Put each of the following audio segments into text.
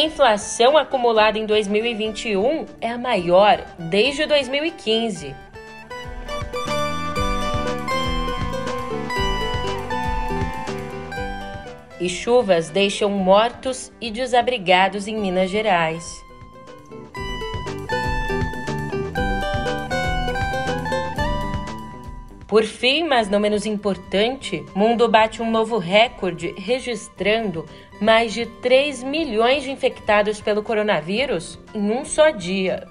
Inflação acumulada em 2021 é a maior desde 2015. E chuvas deixam mortos e desabrigados em Minas Gerais. Por fim, mas não menos importante, mundo bate um novo recorde, registrando mais de 3 milhões de infectados pelo coronavírus em um só dia.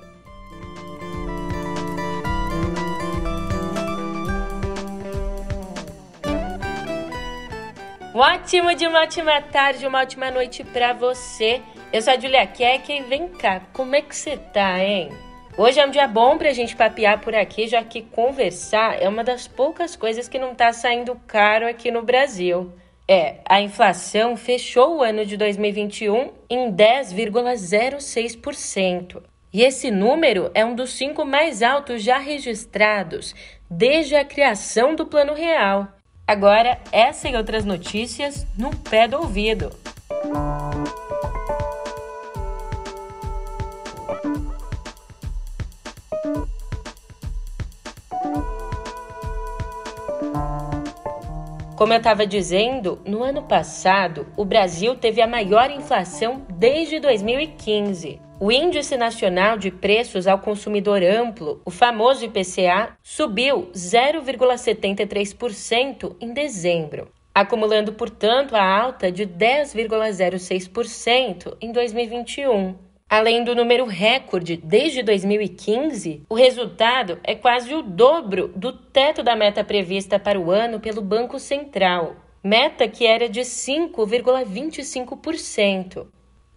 Um ótimo dia, uma ótima tarde, uma ótima noite para você. Eu sou a Julia Keck e vem cá, como é que você tá, hein? Hoje é um dia bom para a gente papear por aqui, já que conversar é uma das poucas coisas que não está saindo caro aqui no Brasil. É, a inflação fechou o ano de 2021 em 10,06%. E esse número é um dos cinco mais altos já registrados desde a criação do Plano Real. Agora, essa e outras notícias no pé do ouvido. Como eu estava dizendo, no ano passado, o Brasil teve a maior inflação desde 2015. O Índice Nacional de Preços ao Consumidor Amplo, o famoso IPCA, subiu 0,73% em dezembro, acumulando, portanto, a alta de 10,06% em 2021. Além do número recorde desde 2015, o resultado é quase o dobro do teto da meta prevista para o ano pelo Banco Central, meta que era de 5,25%.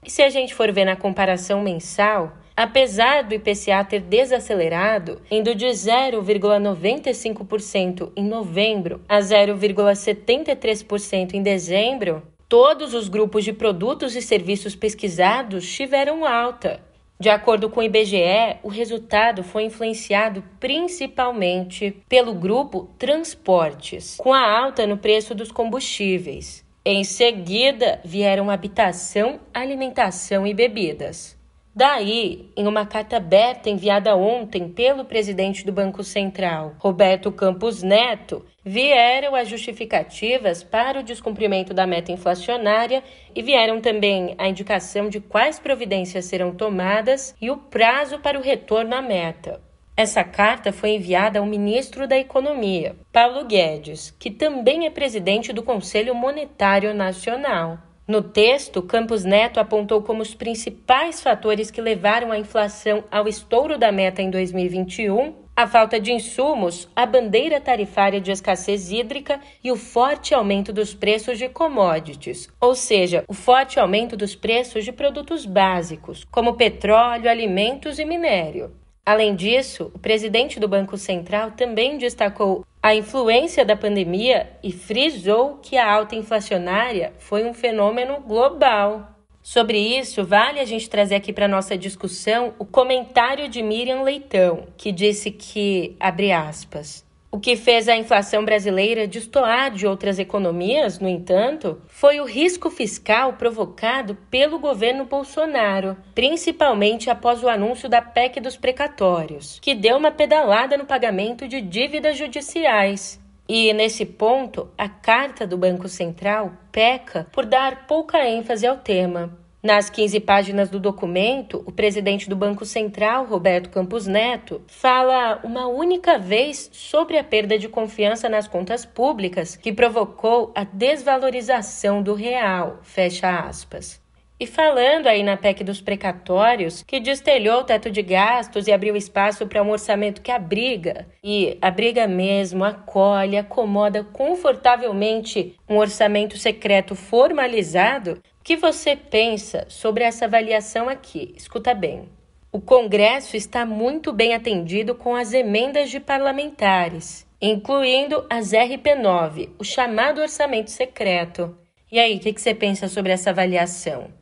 E se a gente for ver na comparação mensal, apesar do IPCA ter desacelerado, indo de 0,95% em novembro a 0,73% em dezembro, Todos os grupos de produtos e serviços pesquisados tiveram alta. De acordo com o IBGE, o resultado foi influenciado principalmente pelo grupo transportes, com a alta no preço dos combustíveis. Em seguida, vieram habitação, alimentação e bebidas. Daí, em uma carta aberta enviada ontem pelo presidente do Banco Central, Roberto Campos Neto, vieram as justificativas para o descumprimento da meta inflacionária e vieram também a indicação de quais providências serão tomadas e o prazo para o retorno à meta. Essa carta foi enviada ao ministro da Economia, Paulo Guedes, que também é presidente do Conselho Monetário Nacional. No texto, Campos Neto apontou como os principais fatores que levaram a inflação ao estouro da meta em 2021 a falta de insumos, a bandeira tarifária de escassez hídrica e o forte aumento dos preços de commodities, ou seja, o forte aumento dos preços de produtos básicos, como petróleo, alimentos e minério. Além disso, o presidente do Banco Central também destacou a influência da pandemia e frisou que a alta inflacionária foi um fenômeno global. Sobre isso, vale a gente trazer aqui para nossa discussão o comentário de Miriam Leitão, que disse que, abre aspas, o que fez a inflação brasileira destoar de outras economias, no entanto, foi o risco fiscal provocado pelo governo Bolsonaro, principalmente após o anúncio da PEC dos precatórios, que deu uma pedalada no pagamento de dívidas judiciais. E, nesse ponto, a carta do Banco Central peca por dar pouca ênfase ao tema. Nas 15 páginas do documento, o presidente do Banco Central, Roberto Campos Neto, fala uma única vez sobre a perda de confiança nas contas públicas que provocou a desvalorização do real. Fecha aspas. E falando aí na PEC dos precatórios, que destelhou o teto de gastos e abriu espaço para um orçamento que abriga, e abriga mesmo, acolhe, acomoda confortavelmente um orçamento secreto formalizado, o que você pensa sobre essa avaliação aqui? Escuta bem. O Congresso está muito bem atendido com as emendas de parlamentares, incluindo as RP9, o chamado orçamento secreto. E aí, o que, que você pensa sobre essa avaliação?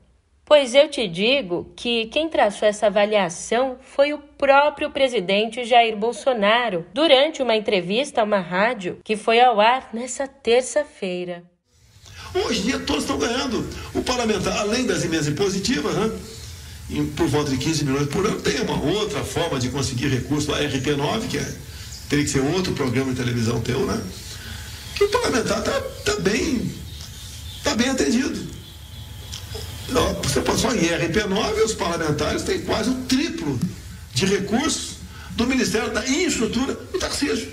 Pois eu te digo que quem traçou essa avaliação foi o próprio presidente Jair Bolsonaro durante uma entrevista a uma rádio que foi ao ar nessa terça-feira. Hoje em dia todos estão ganhando. O parlamentar, além das emendas impositivas, né? por volta de 15 milhões por ano, tem uma outra forma de conseguir recurso, a RP9, que é, teria que ser outro programa de televisão teu, né? Que o parlamentar está tá bem, tá bem atendido. Você passou em RP9, os parlamentares têm quase o triplo de recursos do Ministério da Infraestrutura do Tarcísio.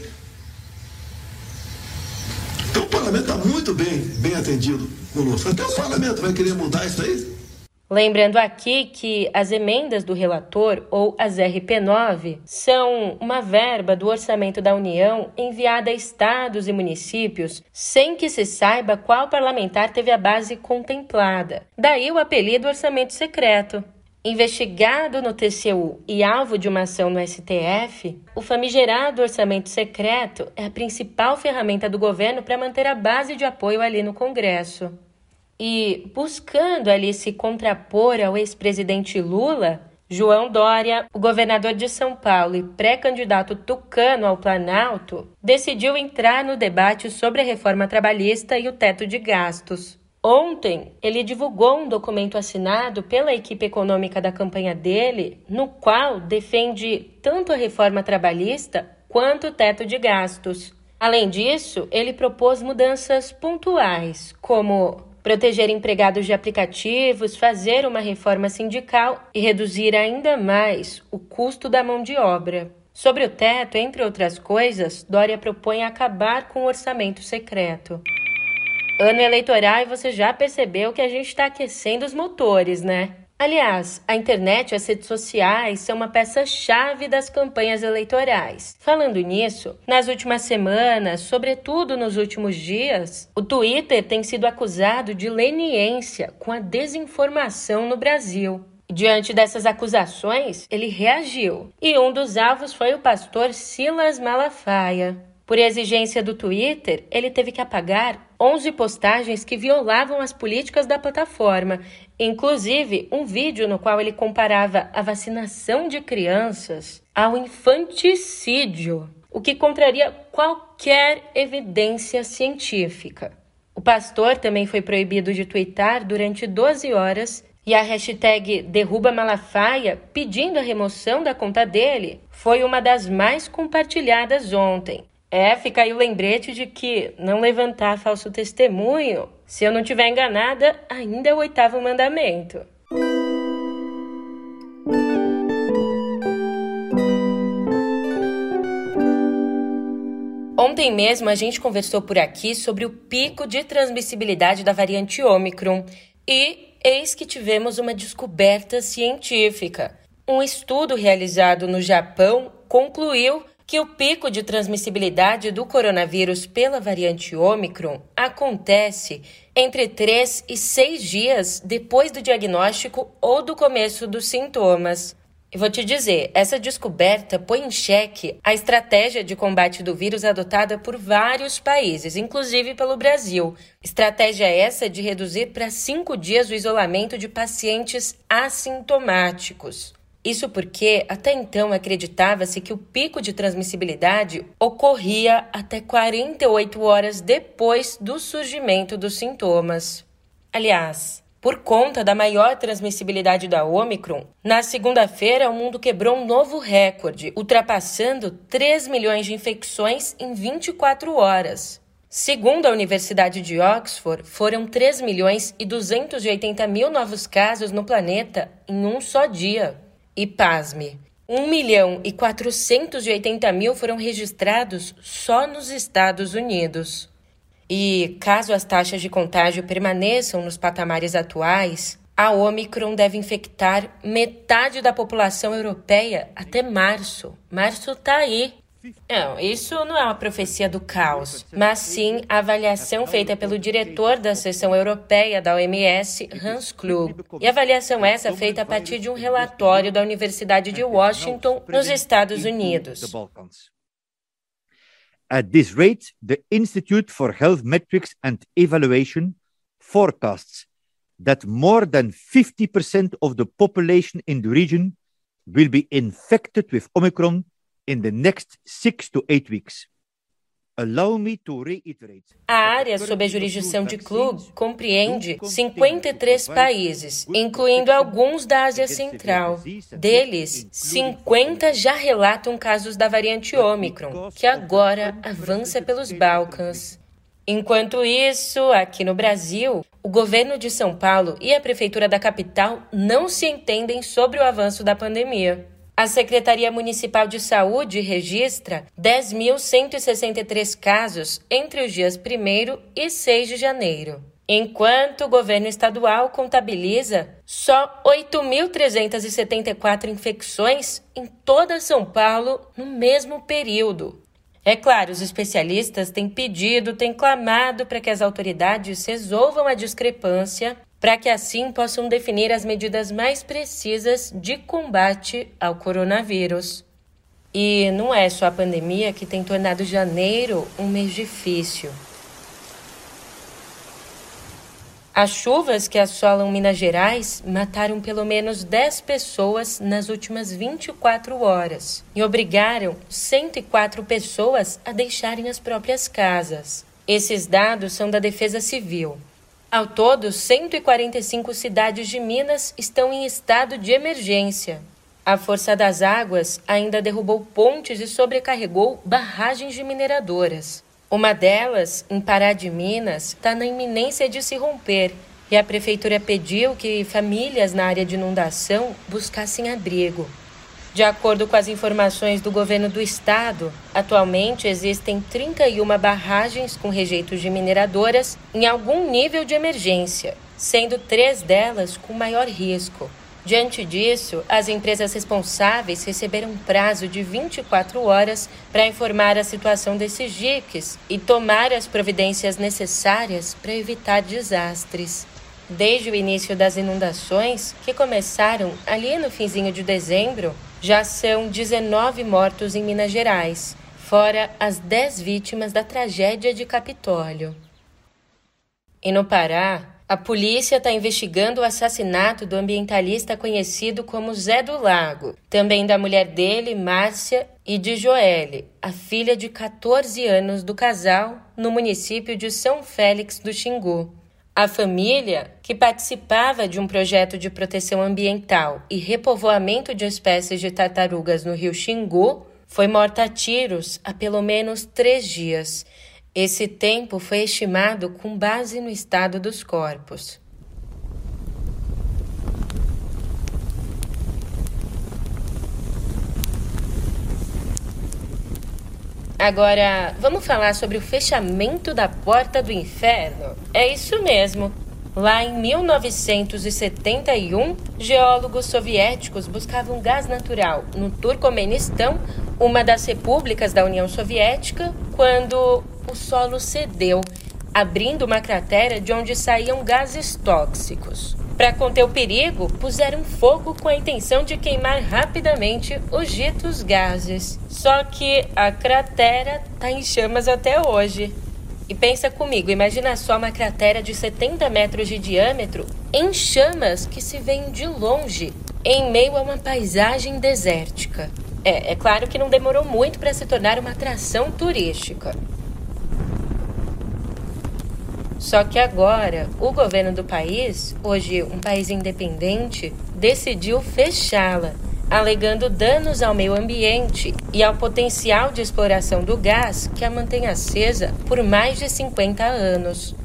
Então o parlamento está muito bem, bem atendido conosco. Até o parlamento vai querer mudar isso aí. Lembrando aqui que as emendas do relator, ou as RP9, são uma verba do orçamento da União enviada a estados e municípios sem que se saiba qual parlamentar teve a base contemplada. Daí o apelido orçamento secreto. Investigado no TCU e alvo de uma ação no STF, o famigerado orçamento secreto é a principal ferramenta do governo para manter a base de apoio ali no Congresso. E buscando ali se contrapor ao ex-presidente Lula, João Dória, o governador de São Paulo e pré-candidato tucano ao Planalto, decidiu entrar no debate sobre a reforma trabalhista e o teto de gastos. Ontem, ele divulgou um documento assinado pela equipe econômica da campanha dele, no qual defende tanto a reforma trabalhista quanto o teto de gastos. Além disso, ele propôs mudanças pontuais, como proteger empregados de aplicativos, fazer uma reforma sindical e reduzir ainda mais o custo da mão de obra. Sobre o teto, entre outras coisas, Dória propõe acabar com o orçamento secreto. Ano eleitoral e você já percebeu que a gente está aquecendo os motores, né? Aliás, a internet e as redes sociais são uma peça-chave das campanhas eleitorais. Falando nisso, nas últimas semanas, sobretudo nos últimos dias, o Twitter tem sido acusado de leniência com a desinformação no Brasil. Diante dessas acusações, ele reagiu, e um dos alvos foi o pastor Silas Malafaia. Por exigência do Twitter, ele teve que apagar 11 postagens que violavam as políticas da plataforma, inclusive um vídeo no qual ele comparava a vacinação de crianças ao infanticídio, o que contraria qualquer evidência científica. O pastor também foi proibido de twittar durante 12 horas e a hashtag Derruba Malafaia, pedindo a remoção da conta dele, foi uma das mais compartilhadas ontem. É, fica aí o lembrete de que não levantar falso testemunho, se eu não estiver enganada, ainda é o oitavo mandamento. Ontem mesmo a gente conversou por aqui sobre o pico de transmissibilidade da variante Ômicron e eis que tivemos uma descoberta científica. Um estudo realizado no Japão concluiu que o pico de transmissibilidade do coronavírus pela variante Ômicron acontece entre 3 e 6 dias depois do diagnóstico ou do começo dos sintomas. E vou te dizer, essa descoberta põe em xeque a estratégia de combate do vírus adotada por vários países, inclusive pelo Brasil. Estratégia essa de reduzir para cinco dias o isolamento de pacientes assintomáticos. Isso porque até então acreditava-se que o pico de transmissibilidade ocorria até 48 horas depois do surgimento dos sintomas. Aliás, por conta da maior transmissibilidade da Omicron, na segunda-feira o mundo quebrou um novo recorde, ultrapassando 3 milhões de infecções em 24 horas. Segundo a Universidade de Oxford, foram 3 milhões e 280 mil novos casos no planeta em um só dia. E pasme, 1 milhão e 480 mil foram registrados só nos Estados Unidos. E caso as taxas de contágio permaneçam nos patamares atuais, a Omicron deve infectar metade da população europeia até março. Março está aí. Não, isso não é uma profecia do caos, mas sim a avaliação feita pelo diretor da seção europeia da OMS, Hans Klug. E avaliação essa feita a partir de um relatório da Universidade de Washington, nos Estados Unidos. At this rate, the Institute for Health Metrics and Evaluation forecasts that more than 50% of the population in the region will be infected with Omicron in the next six to eight weeks. A área sob a jurisdição de Klug compreende 53 países, incluindo alguns da Ásia Central. Deles, 50 já relatam casos da variante Ômicron, que agora avança pelos Balcãs. Enquanto isso, aqui no Brasil, o governo de São Paulo e a prefeitura da capital não se entendem sobre o avanço da pandemia. A Secretaria Municipal de Saúde registra 10.163 casos entre os dias 1 e 6 de janeiro, enquanto o governo estadual contabiliza só 8.374 infecções em toda São Paulo no mesmo período. É claro, os especialistas têm pedido, têm clamado para que as autoridades resolvam a discrepância para que assim possam definir as medidas mais precisas de combate ao coronavírus. E não é só a pandemia que tem tornado janeiro um mês difícil. As chuvas que assolam Minas Gerais mataram pelo menos 10 pessoas nas últimas 24 horas e obrigaram 104 pessoas a deixarem as próprias casas. Esses dados são da Defesa Civil. Ao todo, 145 cidades de Minas estão em estado de emergência. A força das águas ainda derrubou pontes e sobrecarregou barragens de mineradoras. Uma delas, em Pará de Minas, está na iminência de se romper e a prefeitura pediu que famílias na área de inundação buscassem abrigo. De acordo com as informações do governo do estado, atualmente existem 31 barragens com rejeitos de mineradoras em algum nível de emergência, sendo três delas com maior risco. Diante disso, as empresas responsáveis receberam um prazo de 24 horas para informar a situação desses diques e tomar as providências necessárias para evitar desastres. Desde o início das inundações, que começaram ali no finzinho de dezembro, já são 19 mortos em Minas Gerais, fora as 10 vítimas da tragédia de Capitólio. E no Pará, a polícia está investigando o assassinato do ambientalista conhecido como Zé do Lago, também da mulher dele, Márcia, e de Joelle, a filha de 14 anos do casal, no município de São Félix do Xingu. A família, que participava de um projeto de proteção ambiental e repovoamento de espécies de tartarugas no rio Xingu, foi morta a tiros há pelo menos três dias. Esse tempo foi estimado com base no estado dos corpos. Agora, vamos falar sobre o fechamento da porta do inferno? É isso mesmo. Lá em 1971, geólogos soviéticos buscavam gás natural no Turcomenistão, uma das repúblicas da União Soviética, quando o solo cedeu, abrindo uma cratera de onde saíam gases tóxicos. Para conter o perigo, puseram fogo com a intenção de queimar rapidamente os ditos gases. Só que a cratera está em chamas até hoje. E pensa comigo, imagina só uma cratera de 70 metros de diâmetro em chamas que se vêem de longe, em meio a uma paisagem desértica. É, é claro que não demorou muito para se tornar uma atração turística. Só que agora, o governo do país, hoje um país independente, decidiu fechá-la, alegando danos ao meio ambiente e ao potencial de exploração do gás que a mantém acesa por mais de 50 anos.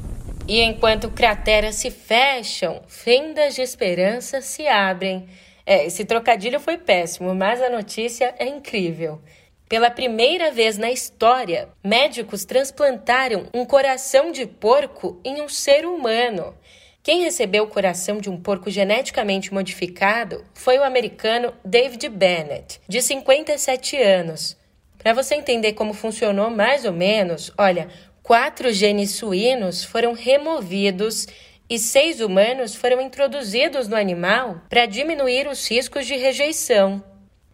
E enquanto crateras se fecham, fendas de esperança se abrem. É, esse trocadilho foi péssimo, mas a notícia é incrível. Pela primeira vez na história, médicos transplantaram um coração de porco em um ser humano. Quem recebeu o coração de um porco geneticamente modificado foi o americano David Bennett, de 57 anos. Para você entender como funcionou mais ou menos, olha, quatro genes suínos foram removidos e seis humanos foram introduzidos no animal para diminuir os riscos de rejeição.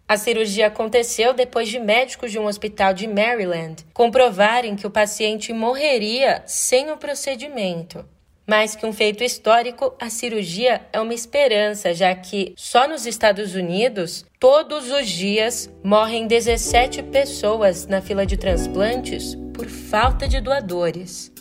A cirurgia aconteceu depois de médicos de um hospital de Maryland comprovarem que o paciente morreria sem o procedimento. Mais que um feito histórico, a cirurgia é uma esperança, já que só nos Estados Unidos, todos os dias, morrem 17 pessoas na fila de transplantes por falta de doadores.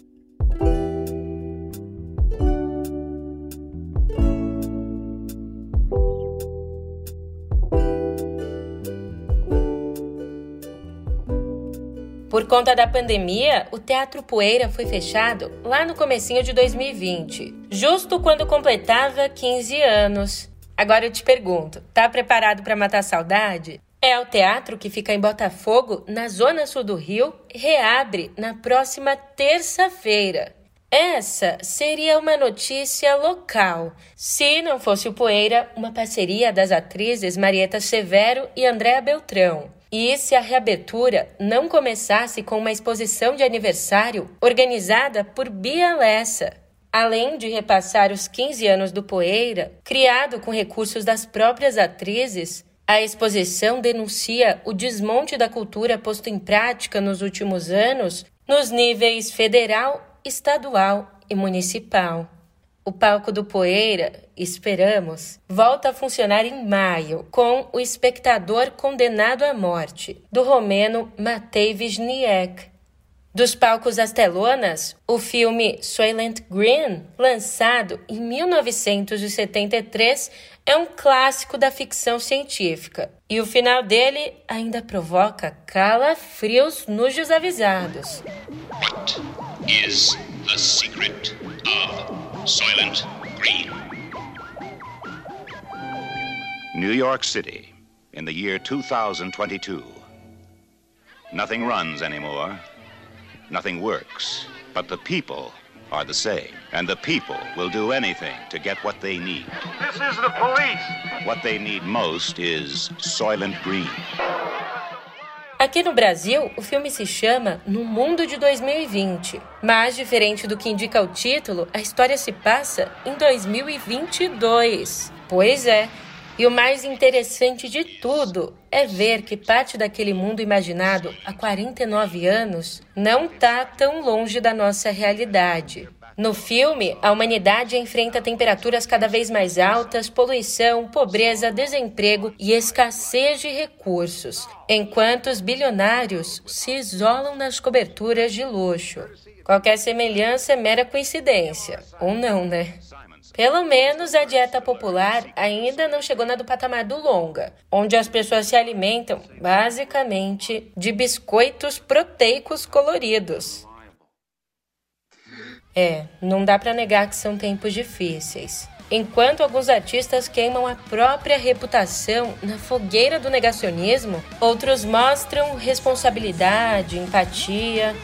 Por conta da pandemia, o Teatro Poeira foi fechado lá no comecinho de 2020, justo quando completava 15 anos. Agora eu te pergunto, tá preparado para matar a saudade? É o teatro que fica em Botafogo, na zona sul do Rio, reabre na próxima terça-feira. Essa seria uma notícia local, se não fosse o Poeira, uma parceria das atrizes Marieta Severo e Andréa Beltrão. E se a reabertura não começasse com uma exposição de aniversário organizada por Bia Lessa, além de repassar os 15 anos do Poeira, criado com recursos das próprias atrizes, a exposição denuncia o desmonte da cultura posto em prática nos últimos anos nos níveis federal, estadual e municipal. O palco do Poeira, esperamos, volta a funcionar em maio com O Espectador Condenado à Morte, do romeno Matei Wisniewski. Dos palcos das telonas, o filme Soylent Green, lançado em 1973, é um clássico da ficção científica. E o final dele ainda provoca calafrios nos desavisados. What is the secret of Soylent Green. New York City, in the year 2022. Nothing runs anymore. Nothing works. But the people are the same. And the people will do anything to get what they need. This is the police. What they need most is Soylent Green. Aqui no Brasil, o filme se chama No Mundo de 2020, mas diferente do que indica o título, a história se passa em 2022. Pois é, e o mais interessante de tudo é ver que parte daquele mundo imaginado há 49 anos não está tão longe da nossa realidade. No filme, a humanidade enfrenta temperaturas cada vez mais altas, poluição, pobreza, desemprego e escassez de recursos, enquanto os bilionários se isolam nas coberturas de luxo. Qualquer semelhança é mera coincidência, ou não, né? Pelo menos a dieta popular ainda não chegou na do patamar do longa, onde as pessoas se alimentam basicamente de biscoitos proteicos coloridos. É, não dá para negar que são tempos difíceis. Enquanto alguns artistas queimam a própria reputação na fogueira do negacionismo, outros mostram responsabilidade, empatia.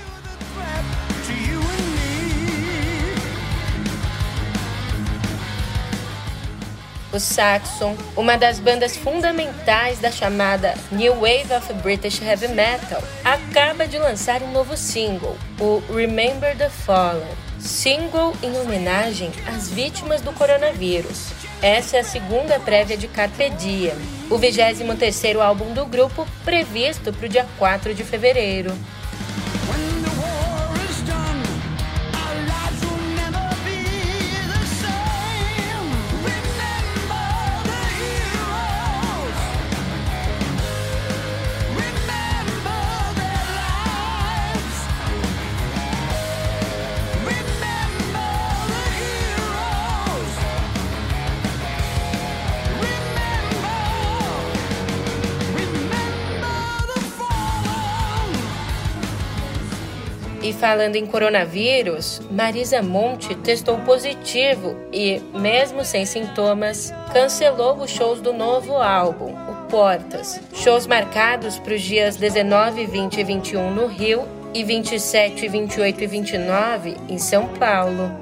O Saxon, uma das bandas fundamentais da chamada New Wave of British Heavy Metal, acaba de lançar um novo single, o Remember the Fallen single em homenagem às vítimas do coronavírus. Essa é a segunda prévia de Carpe Diem, o 23º álbum do grupo previsto para o dia 4 de fevereiro. Falando em coronavírus, Marisa Monte testou positivo e, mesmo sem sintomas, cancelou os shows do novo álbum, o Portas. Shows marcados para os dias 19, 20 e 21 no Rio e 27, 28 e 29 em São Paulo.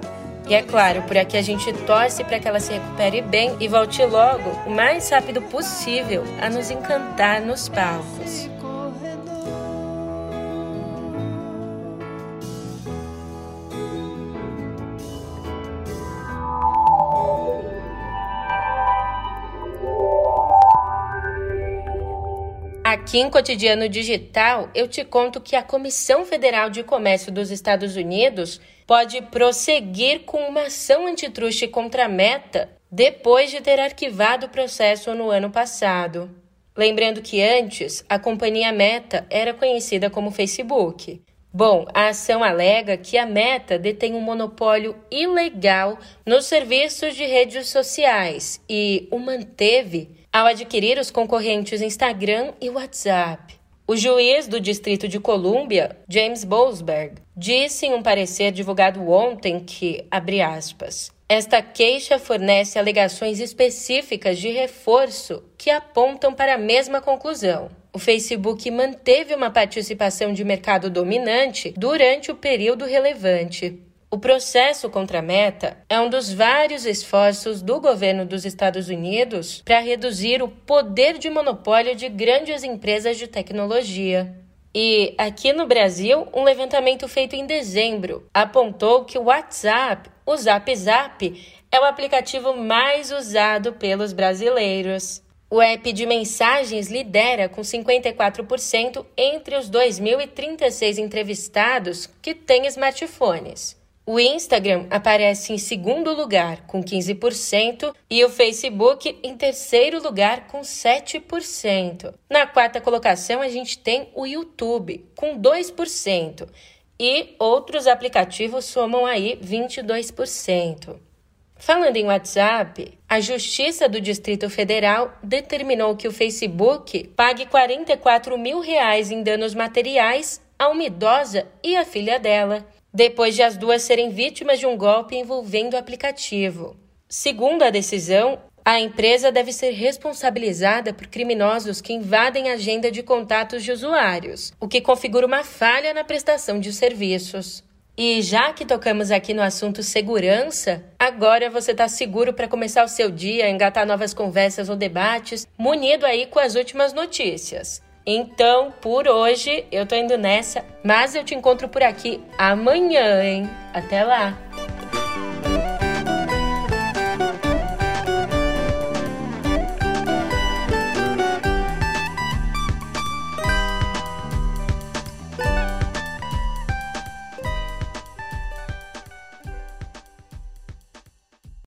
E é claro, por aqui a gente torce para que ela se recupere bem e volte logo, o mais rápido possível, a nos encantar nos palcos. Aqui em Cotidiano Digital, eu te conto que a Comissão Federal de Comércio dos Estados Unidos pode prosseguir com uma ação antitruste contra a Meta depois de ter arquivado o processo no ano passado. Lembrando que antes a companhia Meta era conhecida como Facebook. Bom, a ação alega que a Meta detém um monopólio ilegal nos serviços de redes sociais e o manteve ao adquirir os concorrentes Instagram e WhatsApp. O juiz do Distrito de Colômbia, James Boasberg, disse em um parecer divulgado ontem que, abre aspas, esta queixa fornece alegações específicas de reforço que apontam para a mesma conclusão. O Facebook manteve uma participação de mercado dominante durante o período relevante. O processo contra a Meta é um dos vários esforços do governo dos Estados Unidos para reduzir o poder de monopólio de grandes empresas de tecnologia. E aqui no Brasil, um levantamento feito em dezembro apontou que o WhatsApp, o Zap Zap, é o aplicativo mais usado pelos brasileiros. O app de mensagens lidera com 54% entre os 2.036 entrevistados que têm smartphones. O Instagram aparece em segundo lugar, com 15%, e o Facebook em terceiro lugar, com 7%. Na quarta colocação, a gente tem o YouTube, com 2%, e outros aplicativos somam aí 22%. Falando em WhatsApp, a Justiça do Distrito Federal determinou que o Facebook pague 44 mil reais em danos materiais a uma idosa e a filha dela, depois de as duas serem vítimas de um golpe envolvendo o aplicativo. Segundo a decisão, a empresa deve ser responsabilizada por criminosos que invadem a agenda de contatos de usuários, o que configura uma falha na prestação de serviços. E já que tocamos aqui no assunto segurança, agora você está seguro para começar o seu dia, engatar novas conversas ou debates, munido aí com as últimas notícias. Então, por hoje, eu tô indo nessa, mas eu te encontro por aqui amanhã, hein? Até lá!